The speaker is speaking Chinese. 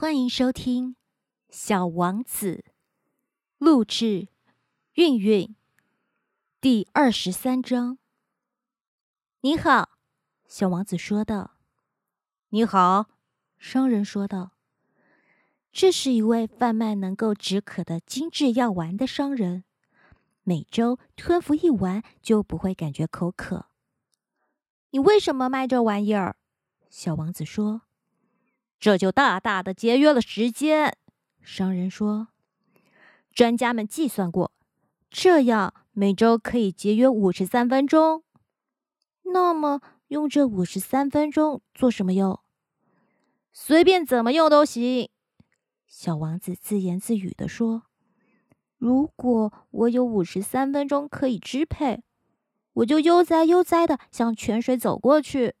欢迎收听《小王子》录制、韵韵第二十三章。你好，小王子说道。你好，商人说道。这是一位贩卖能够止渴的精致药丸的商人，每周吞服一丸就不会感觉口渴。你为什么卖这玩意儿？小王子说。这就大大的节约了时间，商人说。专家们计算过，这样每周可以节约五十三分钟。那么，用这五十三分钟做什么用？随便怎么用都行。小王子自言自语地说：“如果我有五十三分钟可以支配，我就悠哉悠哉的向泉水走过去。”